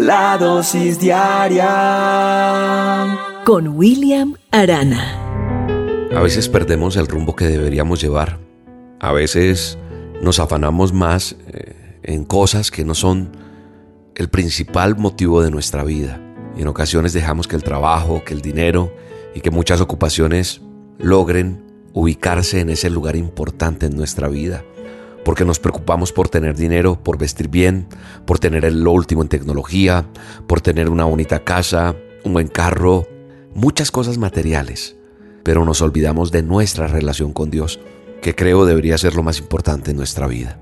La dosis diaria con William Arana. A veces perdemos el rumbo que deberíamos llevar. A veces nos afanamos más eh, en cosas que no son el principal motivo de nuestra vida. Y en ocasiones dejamos que el trabajo, que el dinero y que muchas ocupaciones logren ubicarse en ese lugar importante en nuestra vida. Porque nos preocupamos por tener dinero, por vestir bien, por tener lo último en tecnología, por tener una bonita casa, un buen carro, muchas cosas materiales. Pero nos olvidamos de nuestra relación con Dios, que creo debería ser lo más importante en nuestra vida.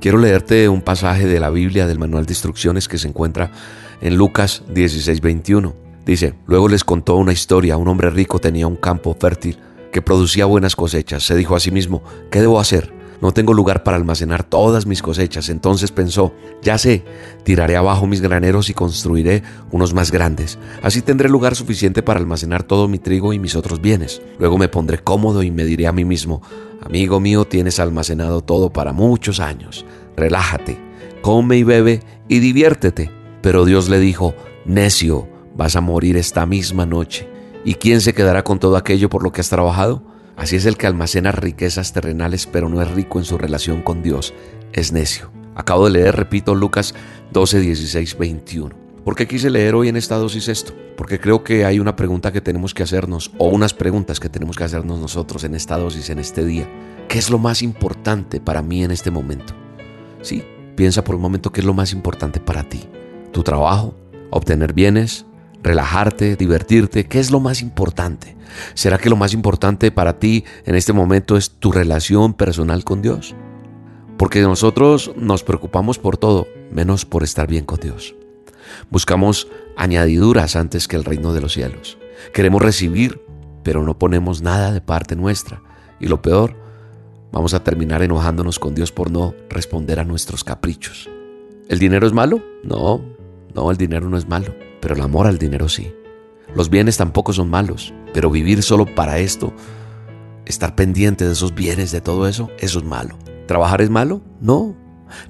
Quiero leerte un pasaje de la Biblia del manual de instrucciones que se encuentra en Lucas 16:21. Dice, luego les contó una historia, un hombre rico tenía un campo fértil que producía buenas cosechas. Se dijo a sí mismo, ¿qué debo hacer? No tengo lugar para almacenar todas mis cosechas. Entonces pensó, ya sé, tiraré abajo mis graneros y construiré unos más grandes. Así tendré lugar suficiente para almacenar todo mi trigo y mis otros bienes. Luego me pondré cómodo y me diré a mí mismo, amigo mío, tienes almacenado todo para muchos años. Relájate, come y bebe y diviértete. Pero Dios le dijo, necio, vas a morir esta misma noche. ¿Y quién se quedará con todo aquello por lo que has trabajado? Así es el que almacena riquezas terrenales pero no es rico en su relación con Dios, es necio. Acabo de leer, repito, Lucas 12, 16, 21. ¿Por qué quise leer hoy en esta dosis esto? Porque creo que hay una pregunta que tenemos que hacernos, o unas preguntas que tenemos que hacernos nosotros en esta dosis, en este día. ¿Qué es lo más importante para mí en este momento? Sí, piensa por un momento qué es lo más importante para ti. ¿Tu trabajo? ¿Obtener bienes? Relajarte, divertirte, ¿qué es lo más importante? ¿Será que lo más importante para ti en este momento es tu relación personal con Dios? Porque nosotros nos preocupamos por todo, menos por estar bien con Dios. Buscamos añadiduras antes que el reino de los cielos. Queremos recibir, pero no ponemos nada de parte nuestra. Y lo peor, vamos a terminar enojándonos con Dios por no responder a nuestros caprichos. ¿El dinero es malo? No, no, el dinero no es malo pero el amor al dinero sí. Los bienes tampoco son malos, pero vivir solo para esto, estar pendiente de esos bienes, de todo eso, eso es malo. ¿Trabajar es malo? No.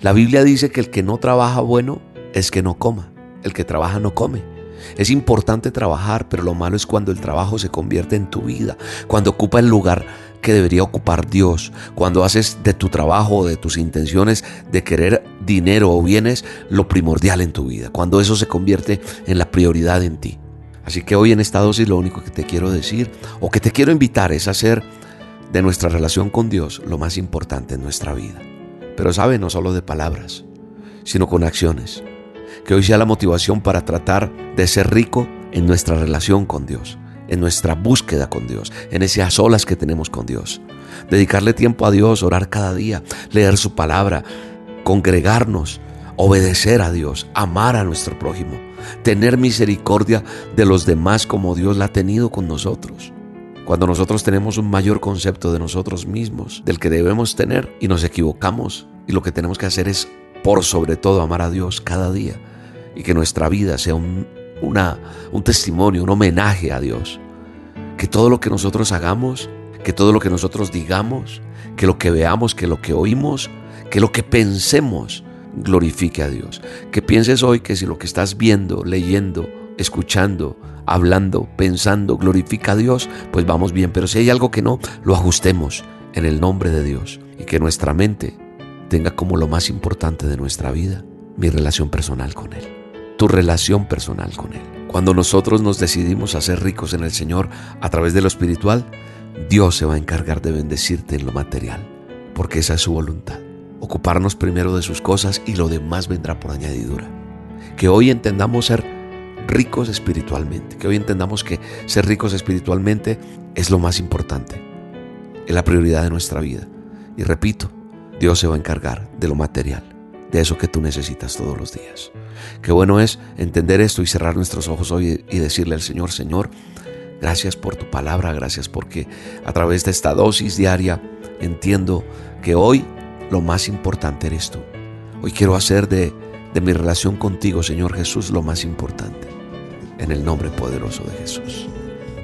La Biblia dice que el que no trabaja bueno es que no coma. El que trabaja no come. Es importante trabajar, pero lo malo es cuando el trabajo se convierte en tu vida, cuando ocupa el lugar que debería ocupar Dios. Cuando haces de tu trabajo o de tus intenciones de querer dinero o bienes lo primordial en tu vida. Cuando eso se convierte en la prioridad en ti. Así que hoy en esta dosis lo único que te quiero decir o que te quiero invitar es hacer de nuestra relación con Dios lo más importante en nuestra vida. Pero sabe, no solo de palabras, sino con acciones. Que hoy sea la motivación para tratar de ser rico en nuestra relación con Dios en nuestra búsqueda con Dios, en esas olas que tenemos con Dios. Dedicarle tiempo a Dios, orar cada día, leer su palabra, congregarnos, obedecer a Dios, amar a nuestro prójimo, tener misericordia de los demás como Dios la ha tenido con nosotros. Cuando nosotros tenemos un mayor concepto de nosotros mismos, del que debemos tener, y nos equivocamos, y lo que tenemos que hacer es, por sobre todo, amar a Dios cada día, y que nuestra vida sea un, una, un testimonio, un homenaje a Dios. Que todo lo que nosotros hagamos, que todo lo que nosotros digamos, que lo que veamos, que lo que oímos, que lo que pensemos, glorifique a Dios. Que pienses hoy que si lo que estás viendo, leyendo, escuchando, hablando, pensando, glorifica a Dios, pues vamos bien. Pero si hay algo que no, lo ajustemos en el nombre de Dios y que nuestra mente tenga como lo más importante de nuestra vida mi relación personal con Él tu relación personal con Él. Cuando nosotros nos decidimos a ser ricos en el Señor a través de lo espiritual, Dios se va a encargar de bendecirte en lo material, porque esa es su voluntad. Ocuparnos primero de sus cosas y lo demás vendrá por añadidura. Que hoy entendamos ser ricos espiritualmente, que hoy entendamos que ser ricos espiritualmente es lo más importante, es la prioridad de nuestra vida. Y repito, Dios se va a encargar de lo material de eso que tú necesitas todos los días. Qué bueno es entender esto y cerrar nuestros ojos hoy y decirle al Señor, Señor, gracias por tu palabra, gracias porque a través de esta dosis diaria entiendo que hoy lo más importante eres tú. Hoy quiero hacer de, de mi relación contigo, Señor Jesús, lo más importante. En el nombre poderoso de Jesús.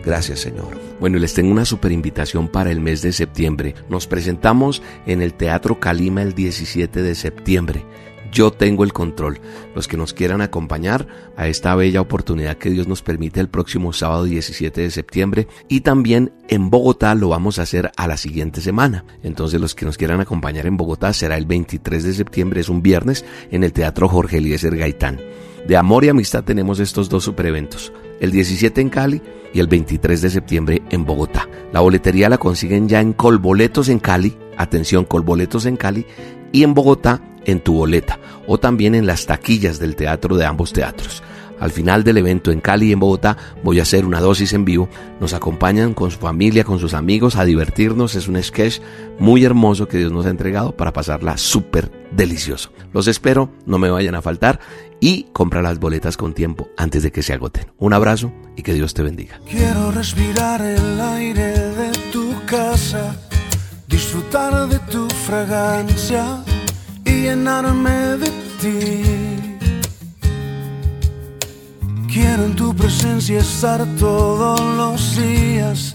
Gracias, Señor. Bueno, les tengo una super invitación para el mes de septiembre. Nos presentamos en el Teatro Calima el 17 de septiembre. yo tengo el control. Los que nos quieran acompañar a esta bella oportunidad que Dios nos permite el próximo sábado 17 de septiembre y también en Bogotá lo vamos a hacer a la siguiente semana. Entonces los que nos quieran acompañar en Bogotá será el 23 de septiembre, es un viernes, en el Teatro Jorge Eliezer Gaitán. De amor y amistad tenemos estos dos super eventos, el 17 en Cali y el 23 de septiembre en Bogotá. La boletería la consiguen ya en Colboletos en Cali, atención, Colboletos en Cali, y en Bogotá en tu boleta o también en las taquillas del teatro de ambos teatros. Al final del evento en Cali y en Bogotá voy a hacer una dosis en vivo. Nos acompañan con su familia, con sus amigos a divertirnos. Es un sketch muy hermoso que Dios nos ha entregado para pasarla súper delicioso. Los espero, no me vayan a faltar y compra las boletas con tiempo antes de que se agoten. Un abrazo y que Dios te bendiga. Quiero respirar el aire de tu casa, disfrutar de tu fragancia y llenarme de ti. Quiero en tu presencia estar todos los días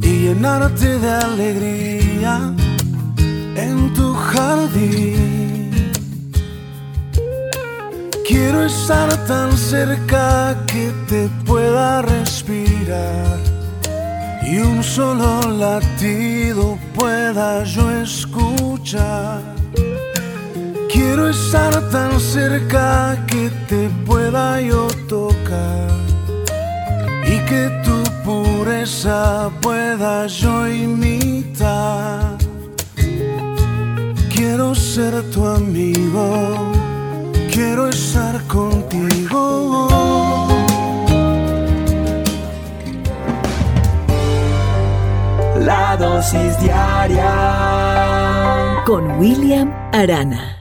y llenarte de alegría en tu jardín. Quiero estar tan cerca que te pueda respirar y un solo latido pueda yo escuchar. Quiero estar tan cerca que te pueda yo tocar que tu pureza pueda yo imitar. Quiero ser tu amigo, quiero estar contigo. La dosis diaria con William Arana.